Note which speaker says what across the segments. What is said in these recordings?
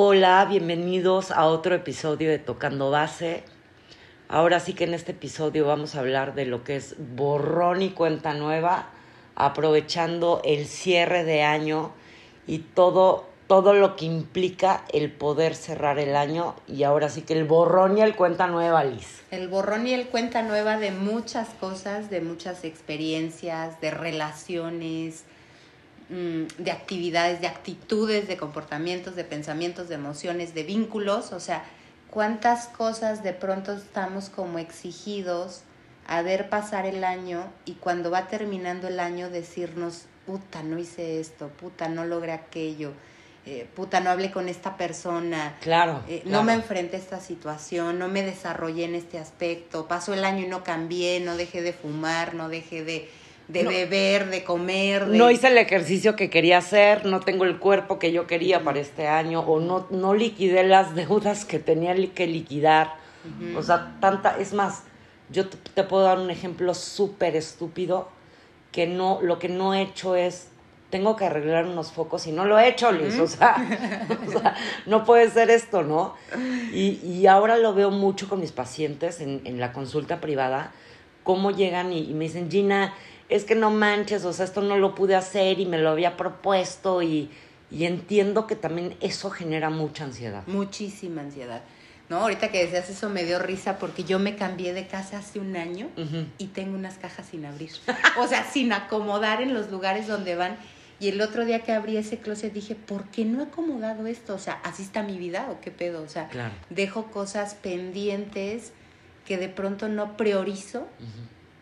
Speaker 1: Hola, bienvenidos a otro episodio de Tocando Base. Ahora sí que en este episodio vamos a hablar de lo que es borrón y cuenta nueva, aprovechando el cierre de año y todo, todo lo que implica el poder cerrar el año y ahora sí que el borrón y el cuenta nueva, Liz.
Speaker 2: El borrón y el cuenta nueva de muchas cosas, de muchas experiencias, de relaciones, de actividades, de actitudes, de comportamientos, de pensamientos, de emociones, de vínculos, o sea, cuántas cosas de pronto estamos como exigidos a ver pasar el año y cuando va terminando el año decirnos, puta, no hice esto, puta, no logré aquello, eh, puta, no hablé con esta persona,
Speaker 1: Claro.
Speaker 2: eh,
Speaker 1: claro.
Speaker 2: no me enfrenté a esta situación, no me desarrollé en este aspecto, pasó el año y no cambié, no dejé de fumar, no dejé de, de
Speaker 1: No.
Speaker 2: beber, de comer, de...
Speaker 1: No hice el ejercicio que quería hacer, no tengo el cuerpo que yo quería para este año, o no, no liquidé las deudas que tenía que liquidar. O sea, tanta, es más, yo te, te puedo dar un ejemplo súper estúpido, que no, lo que no he hecho es, tengo que arreglar unos focos y no lo he hecho, Liz, o, sea, o sea, no puede ser esto, ¿no? Y, y ahora lo veo mucho con mis pacientes en, en la consulta privada, cómo llegan y, y me dicen, Gina, es que no manches, o sea, esto no lo pude hacer y me lo había propuesto y, y entiendo que también eso genera mucha ansiedad.
Speaker 2: Muchísima ansiedad. No, ahorita que decías eso me dio risa porque yo me cambié de casa hace un año y tengo unas cajas sin abrir. O sea, sin acomodar en los lugares donde van. Y el otro día que abrí ese closet dije, ¿por qué no he acomodado esto? O sea, ¿así está mi vida o qué pedo? O sea,
Speaker 1: Claro.
Speaker 2: dejo cosas pendientes que de pronto no priorizo.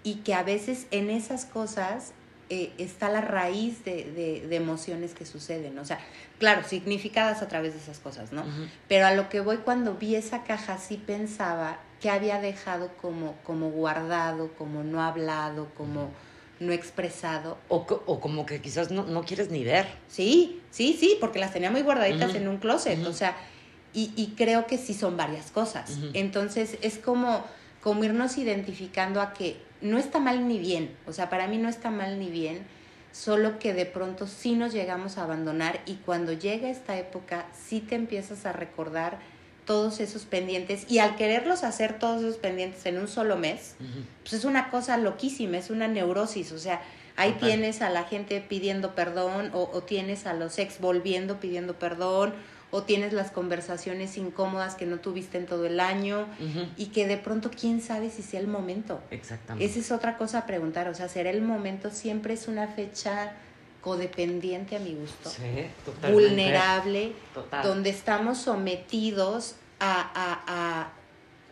Speaker 2: Y que a veces en esas cosas eh, está la raíz de, de- de emociones que suceden. O sea, claro, significadas a través de esas cosas, ¿no? Pero a lo que voy cuando vi esa caja sí pensaba que había dejado como, como guardado, como no hablado, como no expresado.
Speaker 1: O, o como que quizás no, no quieres ni ver.
Speaker 2: Sí, sí, sí, porque las tenía muy guardaditas
Speaker 1: Ujú.
Speaker 2: en un closet, o sea, y, y creo que sí son varias cosas. Entonces es como, como irnos identificando a que no está mal ni bien, o sea, para mí no está mal ni bien, solo que de pronto sí nos llegamos a abandonar y cuando llega esta época sí te empiezas a recordar todos esos pendientes y al quererlos hacer todos esos pendientes en un solo mes, pues es una cosa loquísima, es una neurosis, o sea, ahí tienes a la gente pidiendo perdón o, o tienes a los ex volviendo pidiendo perdón o tienes las conversaciones incómodas que no tuviste en todo el año y que de pronto quién sabe si sea el momento.
Speaker 1: Exactamente.
Speaker 2: Esa es otra cosa a preguntar, o sea, será el momento, siempre es una fecha codependiente a mi gusto
Speaker 1: Sí, totalmente.
Speaker 2: vulnerable,
Speaker 1: Total.
Speaker 2: donde estamos sometidos a, a- a-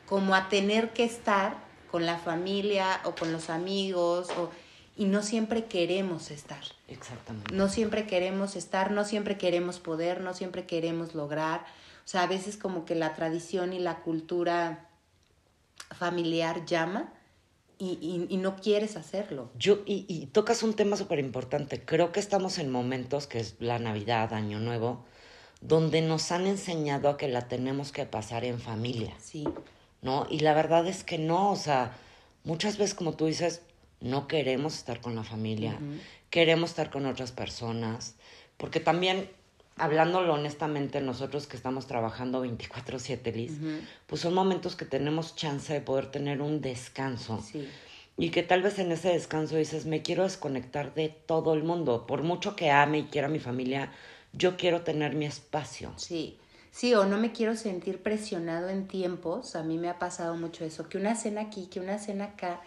Speaker 2: como a tener que estar con la familia o con los amigos o, y no siempre queremos estar.
Speaker 1: Exactamente.
Speaker 2: No siempre queremos estar, no siempre queremos poder, no siempre queremos lograr. O sea, a veces como que la tradición y la cultura familiar llama y, y- y no quieres hacerlo.
Speaker 1: Yo, y, y tocas un tema súper importante. Creo que estamos en momentos, que es la Navidad, Año Nuevo, donde nos han enseñado a que la tenemos que pasar en familia,
Speaker 2: Sí,
Speaker 1: ¿no? Y la verdad es que no, o sea, muchas veces, como tú dices, no queremos estar con la familia, queremos estar con otras personas, porque también, hablándolo honestamente, nosotros que estamos trabajando 24/7, Liz, pues son momentos que tenemos chance de poder tener un descanso.
Speaker 2: sí.
Speaker 1: Y que tal vez en ese descanso dices, me quiero desconectar de todo el mundo. Por mucho que ame y quiera a mi familia, yo quiero tener mi espacio.
Speaker 2: Sí, sí, o no me quiero sentir presionado en tiempos. A mí me ha pasado mucho eso, que una cena aquí, que una cena acá,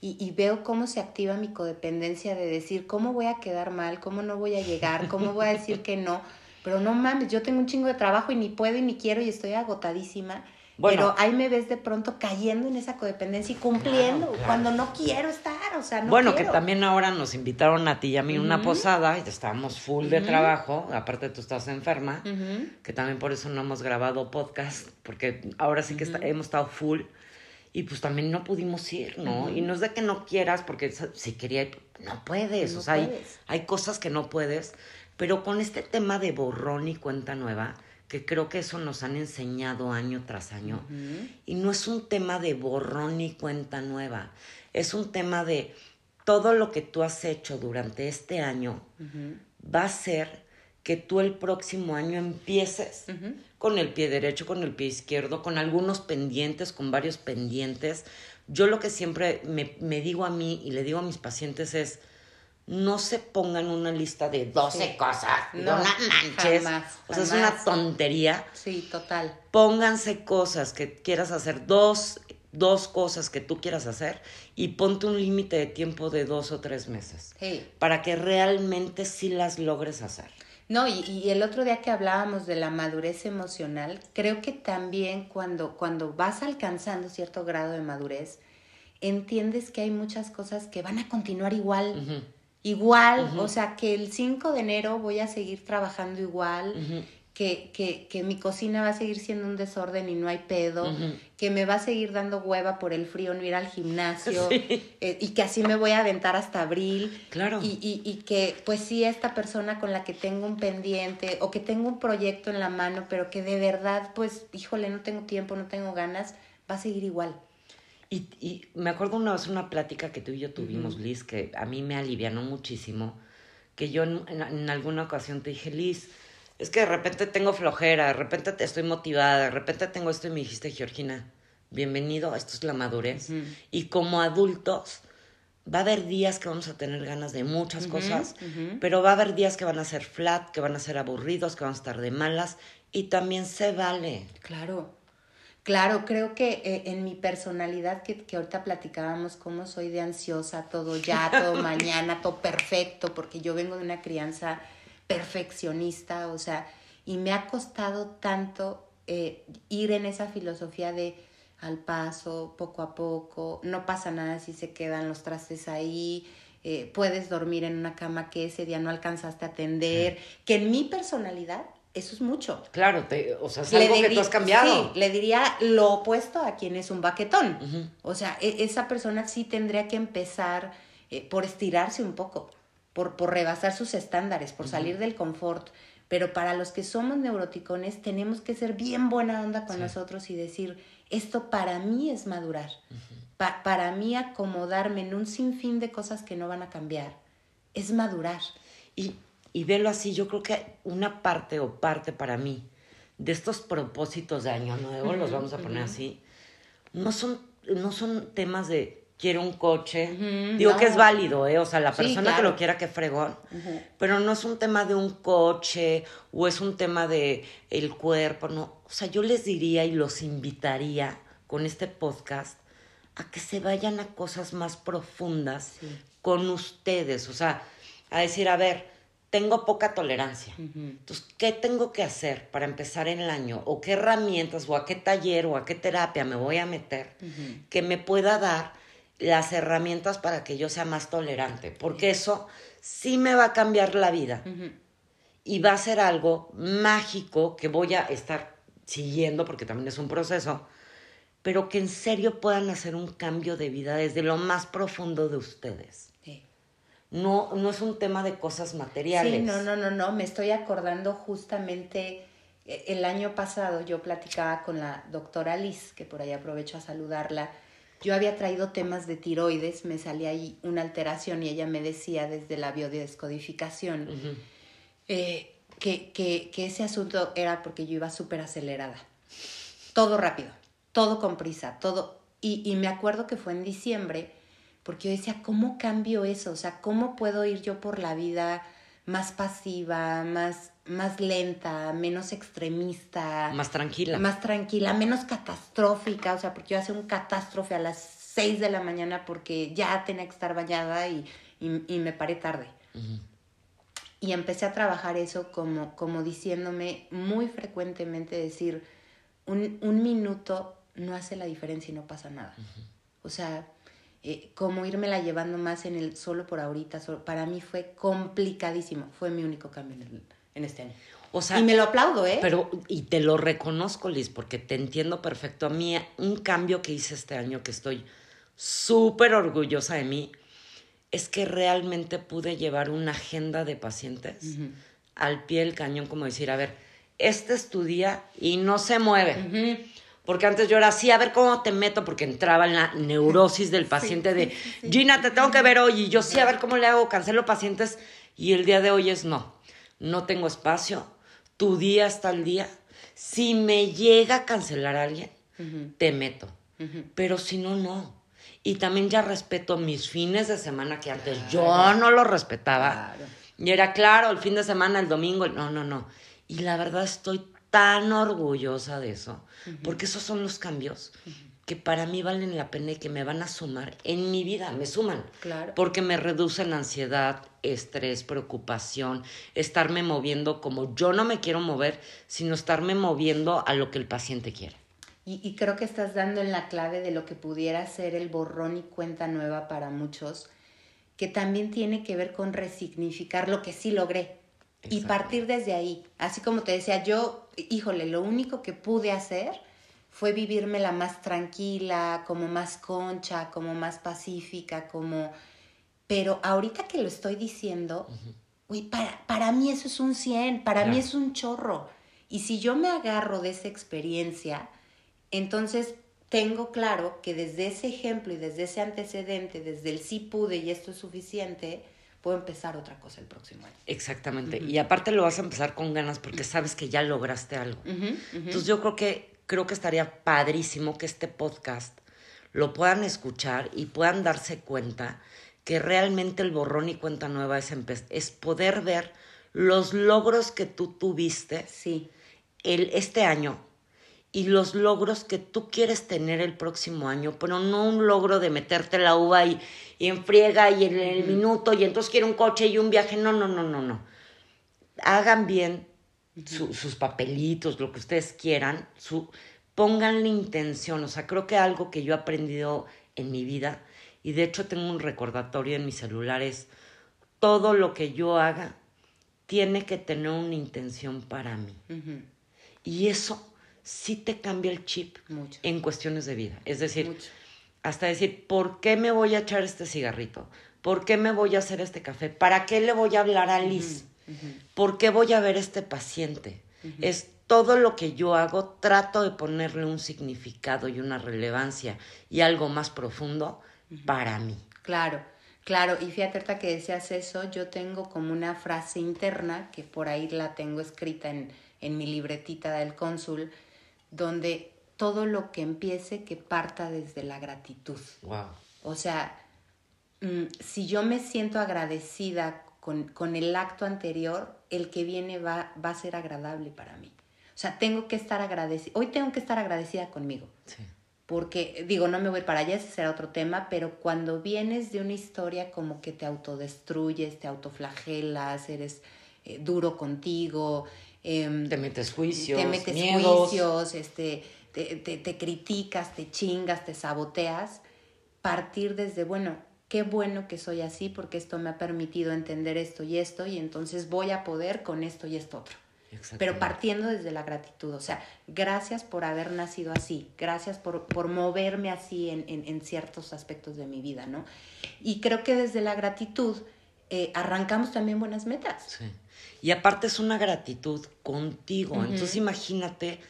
Speaker 2: y, y veo cómo se activa mi codependencia de decir, ¿cómo voy a quedar mal? ¿Cómo no voy a llegar? ¿Cómo voy a decir que no? Pero no mames, yo tengo un chingo de trabajo y ni puedo y ni quiero y estoy agotadísima.
Speaker 1: Bueno.
Speaker 2: pero ahí me ves de pronto cayendo en esa codependencia y cumpliendo
Speaker 1: Claro, claro.
Speaker 2: cuando no quiero estar, o sea, no
Speaker 1: bueno,
Speaker 2: quiero.
Speaker 1: que también ahora nos invitaron a ti y a mí a una posada y estábamos full de trabajo. Aparte, tú estás enferma, que también por eso no hemos grabado podcast, porque ahora sí que está- hemos estado full. Y pues también no pudimos ir, ¿no? Y no es de que no quieras, porque si quería ir, no puedes.
Speaker 2: No
Speaker 1: o sea, hay-
Speaker 2: puedes.
Speaker 1: hay cosas que no puedes. Pero con este tema de borrón y cuenta nueva, que creo que eso nos han enseñado año tras año. Y no es un tema de borrón y cuenta nueva, es un tema de todo lo que tú has hecho durante este año va a ser que tú el próximo año empieces con el pie derecho, con el pie izquierdo, con algunos pendientes, con varios pendientes. Yo lo que siempre me, me digo a mí y le digo a mis pacientes es, no se pongan una lista de 12 cosas, no, manches. o sea, es una tontería.
Speaker 2: Sí, total.
Speaker 1: Pónganse cosas que quieras hacer, dos, dos cosas que tú quieras hacer y ponte un límite de tiempo de dos o tres meses.
Speaker 2: Sí.
Speaker 1: Para que realmente sí las logres hacer.
Speaker 2: No, y, el otro día que hablábamos de la madurez emocional, creo que también cuando, cuando vas alcanzando cierto grado de madurez, entiendes que hay muchas cosas que van a continuar igual. Igual, o sea, que el 5 de enero voy a seguir trabajando igual, que, que, que, mi cocina va a seguir siendo un desorden y no hay pedo, que me va a seguir dando hueva por el frío no ir al gimnasio eh, y que así me voy a aventar hasta abril.
Speaker 1: Claro.
Speaker 2: Y, y, y, que pues sí, esta persona con la que tengo un pendiente o que tengo un proyecto en la mano, pero que de verdad pues, híjole, no tengo tiempo, no tengo ganas, va a seguir igual.
Speaker 1: Y, y me acuerdo una vez una plática que tú y yo tuvimos, Liz, que a mí me alivianó muchísimo, que yo en, en alguna ocasión te dije, Liz, es que de repente tengo flojera, de repente estoy motivada, de repente tengo esto y me dijiste, Georgina, bienvenido, esto es la madurez. Y como adultos, va a haber días que vamos a tener ganas de muchas cosas, pero va a haber días que van a ser flat, que van a ser aburridos, que van a estar de malas, y también se vale.
Speaker 2: Claro. Claro, creo que eh, en mi personalidad, que, que ahorita platicábamos cómo soy de ansiosa, todo ya, todo mañana, todo perfecto, porque yo vengo de una crianza perfeccionista, o sea, y me ha costado tanto eh, ir en esa filosofía de al paso, poco a poco, no pasa nada si se quedan los trastes ahí, eh, puedes dormir en una cama que ese día no alcanzaste a atender, que en mi personalidad eso es mucho.
Speaker 1: Claro, te, o sea, es algo que tú has cambiado.
Speaker 2: Sí, le diría lo opuesto a quien es un baquetón. O sea, e, esa persona sí tendría que empezar eh, por estirarse un poco por, por rebasar sus estándares, por salir del confort. Pero para los que somos neuroticones tenemos que ser bien buena onda con nosotros y decir, esto para mí es madurar. para mí acomodarme en un sinfín de cosas que no van a cambiar. Es madurar.
Speaker 1: Y, y verlo así, yo creo que una parte o parte para mí de estos propósitos de año nuevo, los vamos a poner así, no son, no son temas de quiere un coche. Digo que es válido, ¿eh? O sea, la persona que lo quiera, que fregón. Pero no es un tema de un coche o es un tema de el cuerpo, no. O sea, yo les diría y los invitaría con este podcast a que se vayan a cosas más profundas con ustedes. O sea, a decir, a ver, tengo poca tolerancia. Entonces, ¿qué tengo que hacer para empezar el año? ¿O qué herramientas o a qué taller o a qué terapia me voy a meter que me pueda dar las herramientas para que yo sea más tolerante, porque eso sí me va a cambiar la vida y va a ser algo mágico que voy a estar siguiendo, porque también es un proceso, pero que en serio puedan hacer un cambio de vida desde lo más profundo de ustedes. No, no es un tema de cosas materiales.
Speaker 2: Sí, no, no, no, no. Me estoy acordando justamente eh, el año pasado yo platicaba con la doctora Liz, que por ahí aprovecho a saludarla, yo había traído temas de tiroides, me salía ahí una alteración y ella me decía desde la biodescodificación eh, que, que, que, ese asunto era porque yo iba súper acelerada. Todo rápido, todo con prisa, todo. Y, y me acuerdo que fue en diciembre, porque yo decía, ¿cómo cambio eso? O sea, ¿cómo puedo ir yo por la vida más pasiva, más más lenta, menos extremista.
Speaker 1: Más tranquila.
Speaker 2: Más tranquila, menos catastrófica, o sea, porque yo hacía un catástrofe a las 6 de la mañana porque ya tenía que estar bañada y, y, me paré tarde. Y empecé a trabajar eso como, como diciéndome muy frecuentemente decir, un, un minuto no hace la diferencia y no pasa nada. O sea, eh, como irme la llevando más en el solo por ahorita, para mí fue complicadísimo, fue mi único cambio en este año. O sea, y me lo aplaudo, ¿eh?
Speaker 1: Pero, y te lo reconozco, Liz, porque te entiendo perfecto. A mí, un cambio que hice este año que estoy súper orgullosa de mí, es que realmente pude llevar una agenda de pacientes al pie del cañón, como decir, a ver, este estudia y no se mueve. Porque antes yo era así, a ver cómo te meto, porque entraba en la neurosis del paciente de, Gina, te tengo que ver hoy, y yo sí, a ver cómo le hago, cancelo pacientes, y el día de hoy es no no tengo espacio, tu día está al día. Si me llega a cancelar a alguien, te meto. Pero si no, no. Y también ya respeto mis fines de semana que antes yo no lo respetaba. Y era claro, el fin de semana, el domingo, no, no, no. Y la verdad estoy tan orgullosa de eso, porque esos son los cambios que para mí valen la pena y que me van a sumar en mi vida, me suman.
Speaker 2: Claro.
Speaker 1: Porque me reducen ansiedad, estrés, preocupación, estarme moviendo como yo no me quiero mover, sino estarme moviendo a lo que el paciente quiere.
Speaker 2: Y, creo que estás dando en la clave de lo que pudiera ser el borrón y cuenta nueva para muchos, que también tiene que ver con resignificar lo que sí logré y partir desde ahí. Así como te decía, yo, híjole, lo único que pude hacer fue vivirme la más tranquila, como más concha, como más pacífica, como... Pero ahorita que lo estoy diciendo, uy, para, para mí eso es un 100, para mí es un chorro. Y si yo me agarro de esa experiencia, entonces tengo claro que desde ese ejemplo y desde ese antecedente, desde el sí pude y esto es suficiente, puedo empezar otra cosa el próximo año.
Speaker 1: Exactamente. Y aparte lo vas a empezar con ganas porque sabes que ya lograste algo. Entonces yo creo que creo que estaría padrísimo que este podcast lo puedan escuchar y puedan darse cuenta que realmente el borrón y cuenta nueva es, es poder ver los logros que tú tuviste
Speaker 2: sí.
Speaker 1: el, este año y los logros que tú quieres tener el próximo año, pero no un logro de meterte la uva y, y en friega y en el minuto y entonces quiero un coche y un viaje. No, no, no, no, no. Hagan bien sus papelitos, lo que ustedes quieran, su, pongan la intención. O sea, creo que algo que yo he aprendido en mi vida, y de hecho tengo un recordatorio en mi celular, es todo lo que yo haga tiene que tener una intención para mí. Y eso sí te cambia el chip en cuestiones de vida. Es decir, hasta decir, ¿por qué me voy a echar este cigarrito? ¿Por qué me voy a hacer este café? ¿Para qué le voy a hablar a Liz? ¿Por qué voy a ver este paciente? Es todo lo que yo hago, trato de ponerle un significado y una relevancia y algo más profundo para mí.
Speaker 2: Claro, claro. Y fíjate ahorita que decías eso, yo tengo como una frase interna, que por ahí la tengo escrita en, en mi libretita del cónsul, donde todo lo que empiece que parta desde la gratitud.
Speaker 1: Wow.
Speaker 2: O sea, mm, si yo me siento agradecida con, con, el acto anterior, el que viene va, va a ser agradable para mí. O sea, tengo que estar agradecida. Hoy tengo que estar agradecida conmigo.
Speaker 1: Sí.
Speaker 2: Porque, digo, no me voy para allá, ese será otro tema, pero cuando vienes de una historia como que te autodestruyes, te autoflagelas, eres eh, duro contigo,
Speaker 1: Em, te metes juicios,
Speaker 2: te metes juicios, este, te, te, criticas, te chingas, te saboteas, partir desde, bueno, qué bueno que soy así porque esto me ha permitido entender esto y esto y entonces voy a poder con esto y esto otro. Pero partiendo desde la gratitud, o sea, gracias por haber nacido así, gracias por, por moverme así en, en, en, ciertos aspectos de mi vida, ¿no? Y creo que desde la gratitud eh, arrancamos también buenas metas.
Speaker 1: Sí. Y aparte es una gratitud contigo. Entonces imagínate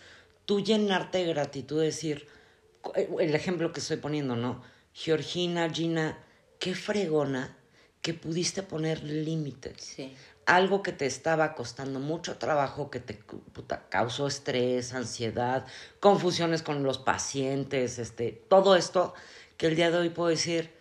Speaker 1: tú llenarte de gratitud, decir, eh, el ejemplo que estoy poniendo, ¿no? Georgina, Gina, qué fregona que pudiste poner límites.
Speaker 2: Sí.
Speaker 1: Algo que te estaba costando mucho trabajo, que te causó estrés, ansiedad, confusiones con los pacientes, este, todo esto, que el día de hoy puedo decir,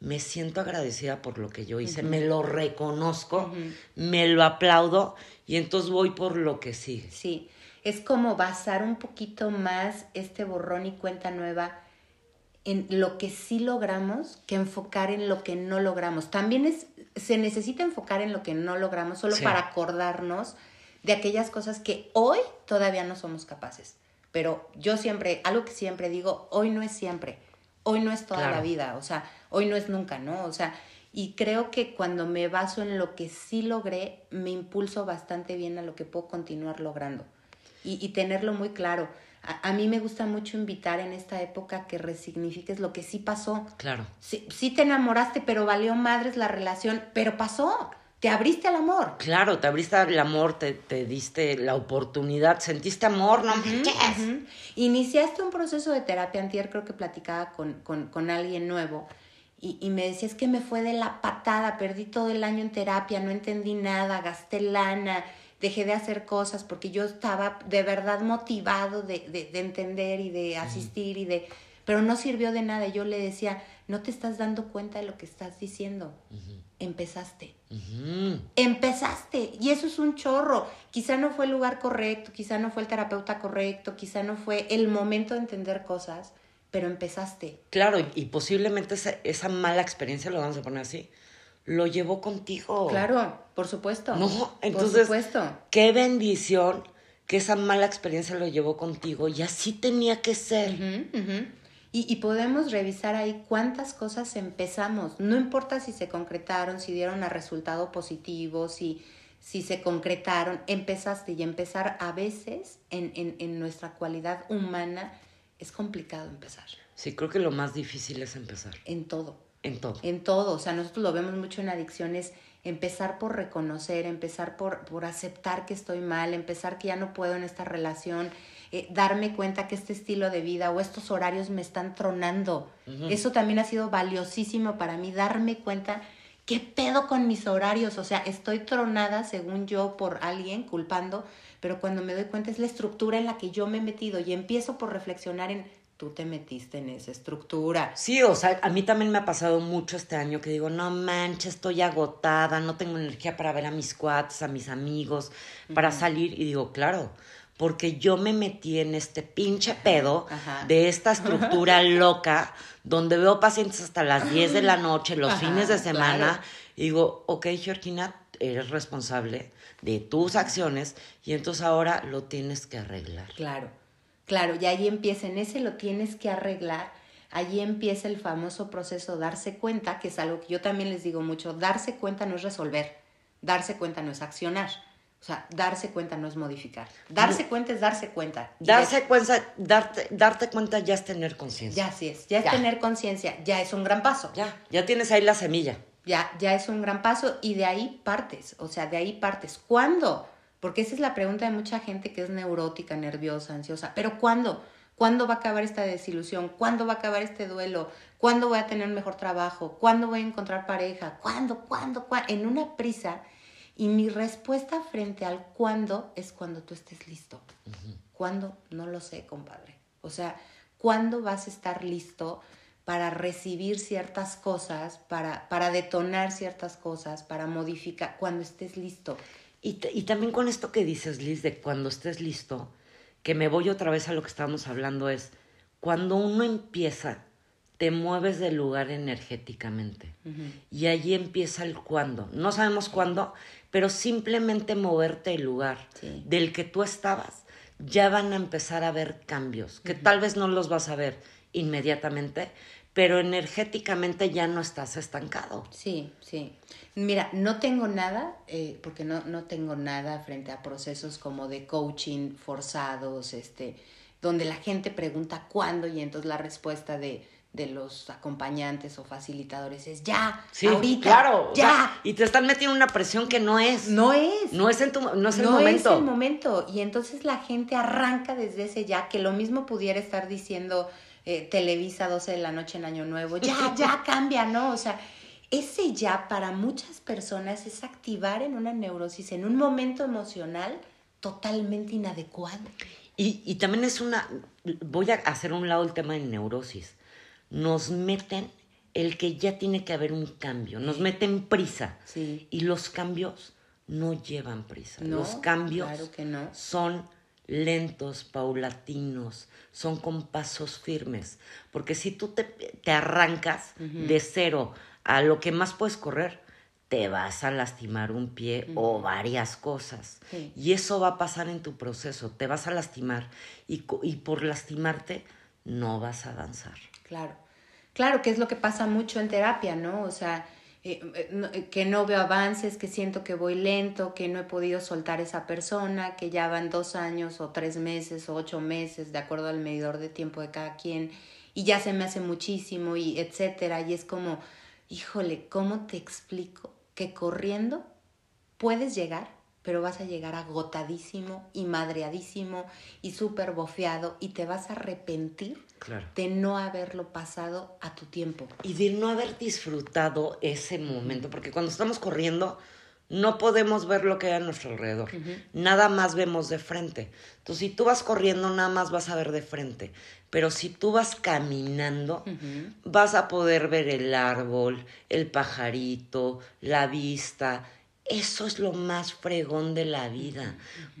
Speaker 1: me siento agradecida por lo que yo hice, me lo reconozco, me lo aplaudo y entonces voy por lo que sigue.
Speaker 2: Sí, es como basar un poquito más este borrón y cuenta nueva en lo que sí logramos que enfocar en lo que no logramos. También es, se necesita enfocar en lo que no logramos solo para acordarnos de aquellas cosas que hoy todavía no somos capaces. Pero yo siempre, algo que siempre digo, hoy no es siempre, hoy no es toda la vida, o sea, hoy no es nunca, ¿no? O sea, y creo que cuando me baso en lo que sí logré, me impulso bastante bien a lo que puedo continuar logrando y, y tenerlo muy claro. A, mí me gusta mucho invitar en esta época que resignifiques lo que sí pasó.
Speaker 1: Claro.
Speaker 2: Sí, sí te enamoraste, pero valió madres la relación, pero pasó. Te abriste al amor.
Speaker 1: Claro, te abriste al amor, te, te diste la oportunidad, sentiste amor, no
Speaker 2: Iniciaste un proceso de terapia antier, creo que platicaba con, con, con alguien nuevo, y, y, me decía, es que me fue de la patada, perdí todo el año en terapia, no entendí nada, gasté lana, dejé de hacer cosas porque yo estaba de verdad motivado de, de, de entender y de asistir y de... Pero no sirvió de nada. Yo le decía, no te estás dando cuenta de lo que estás diciendo. Empezaste. Empezaste. Y eso es un chorro. Quizá no fue el lugar correcto, quizá no fue el terapeuta correcto, quizá no fue el momento de entender cosas, pero empezaste.
Speaker 1: Claro, y, posiblemente esa, esa mala experiencia, lo vamos a poner así, lo llevó contigo.
Speaker 2: Claro, por supuesto.
Speaker 1: No, entonces, por supuesto. qué bendición que esa mala experiencia lo llevó contigo y así tenía que ser.
Speaker 2: Y, y, podemos revisar ahí cuántas cosas empezamos. No importa si se concretaron, si dieron a resultado positivo, si, si se concretaron, empezaste y empezar a veces en, en, en nuestra cualidad humana es complicado empezar.
Speaker 1: Sí, creo que lo más difícil es empezar.
Speaker 2: En todo.
Speaker 1: En todo.
Speaker 2: En todo. O sea, nosotros lo vemos mucho en adicciones. Empezar por reconocer, empezar por, por aceptar que estoy mal, empezar que ya no puedo en esta relación, eh, darme cuenta que este estilo de vida o estos horarios me están tronando. Eso también ha sido valiosísimo para mí, darme cuenta qué pedo con mis horarios. O sea, estoy tronada, según yo, por alguien culpando, pero cuando me doy cuenta es la estructura en la que yo me he metido y empiezo por reflexionar en tú te metiste en esa estructura.
Speaker 1: Sí, o sea, a mí también me ha pasado mucho este año que digo, no manches, estoy agotada, no tengo energía para ver a mis cuates, a mis amigos, para salir. Y digo, claro, porque yo me metí en este pinche pedo de esta estructura loca donde veo pacientes hasta las 10 de la noche, los fines de semana, y digo, ok, Georgina, eres responsable de tus acciones y entonces ahora lo tienes que arreglar.
Speaker 2: Claro. Claro, y ahí empieza, en ese lo tienes que arreglar, allí empieza el famoso proceso darse cuenta, que es algo que yo también les digo mucho, darse cuenta no es resolver, darse cuenta no es accionar. O sea, darse cuenta no es modificar. Darse cuenta es darse cuenta.
Speaker 1: Darse cuenta, darte, darte cuenta ya es tener conciencia.
Speaker 2: Ya sí es, ya es tener conciencia, ya es un gran paso.
Speaker 1: Ya, ya tienes ahí la semilla.
Speaker 2: Ya, ya es un gran paso y de ahí partes, o sea, de ahí partes. ¿Cuándo? Porque esa es la pregunta de mucha gente que es neurótica, nerviosa, ansiosa. Pero ¿cuándo? ¿Cuándo va a acabar esta desilusión? ¿Cuándo va a acabar este duelo? ¿Cuándo voy a tener un mejor trabajo? ¿Cuándo voy a encontrar pareja? ¿Cuándo? ¿Cuándo? ¿Cuándo? En una prisa. Y mi respuesta frente al cuándo es cuando tú estés listo. ¿Cuándo? No lo sé, compadre. O sea, ¿cuándo vas a estar listo para recibir ciertas cosas, para, para detonar ciertas cosas, para modificar? Cuando estés listo.
Speaker 1: Y, también con esto que dices, Liz, de cuando estés listo, que me voy otra vez a lo que estábamos hablando, es cuando uno empieza, te mueves del lugar energéticamente. Y allí empieza el cuándo. No sabemos cuándo, pero simplemente moverte del lugar del que tú estabas, ya van a empezar a ver cambios, que tal vez no los vas a ver inmediatamente, pero energéticamente ya no estás estancado.
Speaker 2: Sí, sí. Mira, no tengo nada, eh, porque no, no tengo nada frente a procesos como de coaching forzados, este, donde la gente pregunta cuándo y entonces la respuesta de, de los acompañantes o facilitadores es ya, sí, ahorita, claro, ya.
Speaker 1: y te están metiendo una presión que no es.
Speaker 2: No es.
Speaker 1: No es, en tu, no es el momento.
Speaker 2: No es el momento. Y entonces la gente arranca desde ese ya, que lo mismo pudiera estar diciendo eh, Televisa 12 de la noche en Año Nuevo. Ya, ya cambia, ¿no? O sea, ese ya para muchas personas es activar en una neurosis, en un momento emocional totalmente inadecuado.
Speaker 1: Y, también es una, voy a hacer un lado el tema de neurosis. Nos meten el que ya tiene que haber un cambio, nos meten prisa. Sí. Y los cambios no llevan prisa. los cambios son lentos, paulatinos, son con pasos firmes. Porque si tú te, arrancas de cero a lo que más puedes correr, te vas a lastimar un pie o varias cosas. Y eso va a pasar en tu proceso, te vas a lastimar y, y por lastimarte no vas a avanzar.
Speaker 2: Claro, claro, que es lo que pasa mucho en terapia, ¿no? O sea, eh, eh, eh, que no veo avances, que siento que voy lento, que no he podido soltar esa persona, que ya van dos años o tres meses o ocho meses, de acuerdo al medidor de tiempo de cada quien, y ya se me hace muchísimo y etcétera. Y es como, híjole, ¿cómo te explico que corriendo puedes llegar, pero vas a llegar agotadísimo y madreadísimo y súper bofeado y te vas a arrepentir
Speaker 1: Claro.
Speaker 2: de no haberlo pasado a tu tiempo.
Speaker 1: Y de no haber disfrutado ese momento, porque cuando estamos corriendo no podemos ver lo que hay a nuestro alrededor, nada más vemos de frente. Entonces, si tú vas corriendo, nada más vas a ver de frente, pero si tú vas caminando, vas a poder ver el árbol, el pajarito, la vista. Eso es lo más fregón de la vida,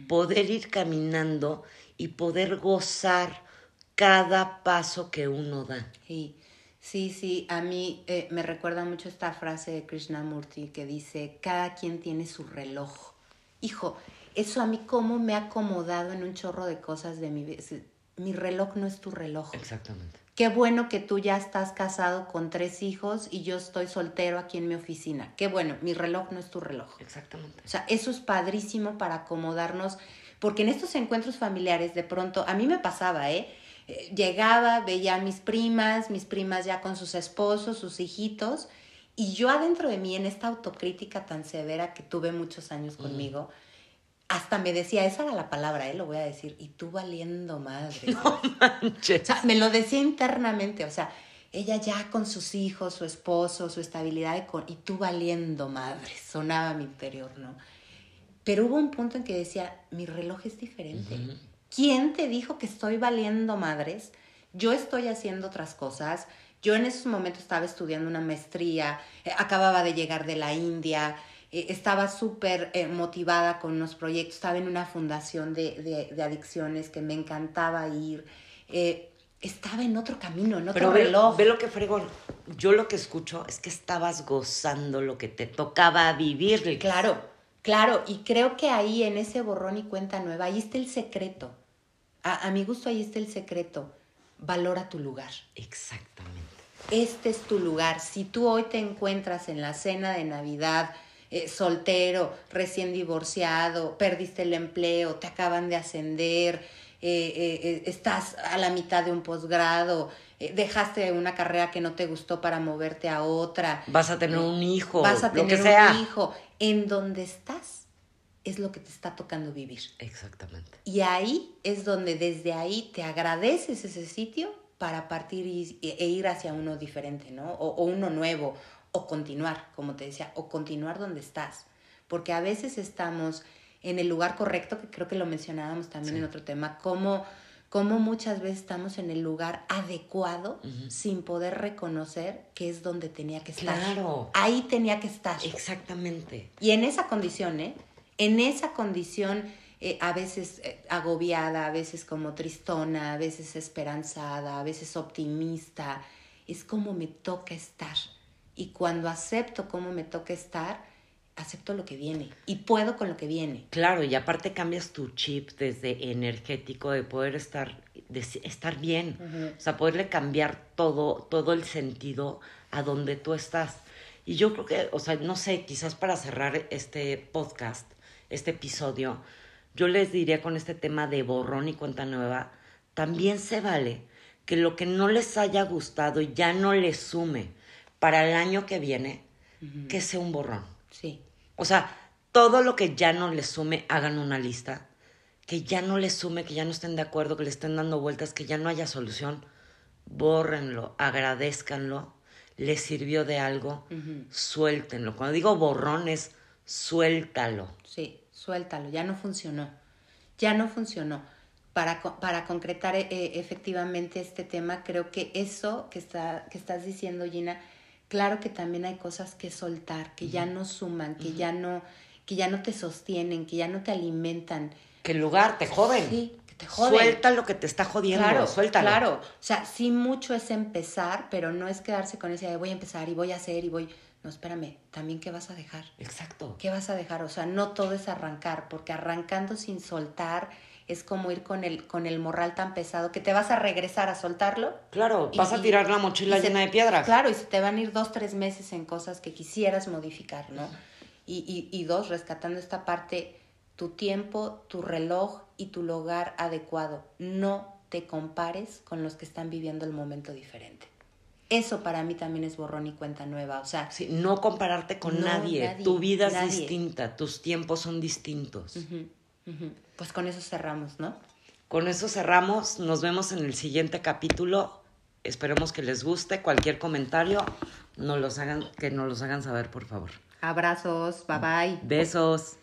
Speaker 1: poder ir caminando y poder gozar cada paso que uno da.
Speaker 2: Sí, sí, sí. A mí eh, me recuerda mucho esta frase de Krishnamurti que dice, cada quien tiene su reloj. Hijo, eso a mí cómo me ha acomodado en un chorro de cosas de mi vida. Mi reloj no es tu reloj.
Speaker 1: Exactamente.
Speaker 2: Qué bueno que tú ya estás casado con tres hijos y yo estoy soltero aquí en mi oficina. Qué bueno, mi reloj no es tu reloj.
Speaker 1: Exactamente.
Speaker 2: O sea, eso es padrísimo para acomodarnos, porque en estos encuentros familiares de pronto, a mí me pasaba, ¿eh? Eh, llegaba, veía a mis primas, mis primas ya con sus esposos, sus hijitos, y yo adentro de mí, en esta autocrítica tan severa que tuve muchos años conmigo, hasta me decía, esa era la palabra, ¿eh? lo voy a decir, y tú valiendo madre.
Speaker 1: No manches.
Speaker 2: O sea, me lo decía internamente, o sea, ella ya con sus hijos, su esposo, su estabilidad, y tú valiendo madre, sonaba mi interior, ¿no? Pero hubo un punto en que decía, mi reloj es diferente. ¿Quién te dijo que estoy valiendo madres? Yo estoy haciendo otras cosas. Yo en esos momentos estaba estudiando una maestría, eh, acababa de llegar de la India, eh, estaba súper eh, motivada con unos proyectos, estaba en una fundación de, de- de adicciones que me encantaba ir. Eh, estaba en otro camino, en otro
Speaker 1: Pero ve,
Speaker 2: reloj.
Speaker 1: ve lo que fregón. Yo lo que escucho es que estabas gozando lo que te tocaba vivir.
Speaker 2: Claro, claro, y creo que ahí en ese borrón y cuenta nueva, ahí está el secreto. A, a mi gusto ahí está el secreto. Valora tu lugar.
Speaker 1: Exactamente.
Speaker 2: Este es tu lugar. Si tú hoy te encuentras en la cena de Navidad, eh, soltero, recién divorciado, perdiste el empleo, te acaban de ascender, eh, eh, estás a la mitad de un posgrado, dejaste una carrera que no te gustó para moverte a otra,
Speaker 1: Vas a tener un hijo,
Speaker 2: vas a
Speaker 1: lo
Speaker 2: tener
Speaker 1: que sea.
Speaker 2: un hijo, en donde estás es lo que te está tocando vivir.
Speaker 1: Exactamente.
Speaker 2: Y ahí es donde desde ahí te agradeces ese sitio para partir y- e ir hacia uno diferente, ¿no? O, o uno nuevo, o continuar, como te decía, o continuar donde estás. Porque a veces estamos en el lugar correcto, que creo que lo mencionábamos también
Speaker 1: Sí.
Speaker 2: en otro tema, como, como muchas veces estamos en el lugar adecuado sin poder reconocer que es donde tenía que estar.
Speaker 1: Claro.
Speaker 2: Ahí tenía que estar.
Speaker 1: Exactamente.
Speaker 2: Y en esa condición, ¿eh? En esa condición, eh, a veces eh, agobiada, a veces como tristona, a veces esperanzada, a veces optimista, es como me toca estar. Y cuando acepto cómo me toca estar, acepto lo que viene y puedo con lo que viene.
Speaker 1: Claro, y aparte cambias tu chip desde energético de poder estar, de estar bien. O sea, poderle cambiar todo, todo el sentido a donde tú estás. Y yo creo que, o sea, no sé, quizás para cerrar este podcast, este episodio, yo les diría con este tema de borrón y cuenta nueva, también se vale que lo que no les haya gustado ya no les sume para el año que viene, que sea un borrón.
Speaker 2: Sí,
Speaker 1: O sea, todo lo que ya no les sume, hagan una lista. Que ya no les sume, que ya no estén de acuerdo, que le estén dando vueltas, que ya no haya solución. Bórrenlo, agradezcanlo, les sirvió de algo, suéltenlo. Cuando digo borrón es suéltalo.
Speaker 2: sí, suéltalo, ya no funcionó. Ya no funcionó. Para, para concretar eh, eh, efectivamente este tema, creo que eso que, está, que estás diciendo, Gina, claro que también hay cosas que soltar, que ya no suman, que ya no, que ya no te sostienen, que ya no te alimentan.
Speaker 1: Que el lugar te joden.
Speaker 2: Sí, que te joden.
Speaker 1: Suelta lo que te está jodiendo,
Speaker 2: Claro,
Speaker 1: suéltalo.
Speaker 2: claro. O sea, sí mucho es empezar, pero no es quedarse con ese de voy a empezar y voy a hacer y voy. No, espérame, también qué vas a dejar.
Speaker 1: Exacto.
Speaker 2: ¿Qué vas a dejar? O sea, no todo es arrancar, porque arrancando sin soltar es como ir con el, con el morral tan pesado que te vas a regresar a soltarlo.
Speaker 1: Claro, vas a tirar la mochila
Speaker 2: se-
Speaker 1: llena de piedras.
Speaker 2: Claro, y se te van a ir dos, tres meses en cosas que quisieras modificar, ¿no? Y, y, y dos, rescatando esta parte, tu tiempo, tu reloj y tu lugar adecuado. No te compares con los que están viviendo el momento diferente. Eso para mí también es borrón y cuenta nueva. O sea,
Speaker 1: Sí, no compararte con
Speaker 2: No,
Speaker 1: nadie.
Speaker 2: nadie,
Speaker 1: Tu vida es distinta, tus tiempos son distintos.
Speaker 2: Pues con eso cerramos, ¿no?
Speaker 1: Con eso cerramos. Nos vemos en el siguiente capítulo. Esperemos que les guste. Cualquier comentario, hagan, que nos los hagan saber, por favor.
Speaker 2: Abrazos, bye bye.
Speaker 1: Besos.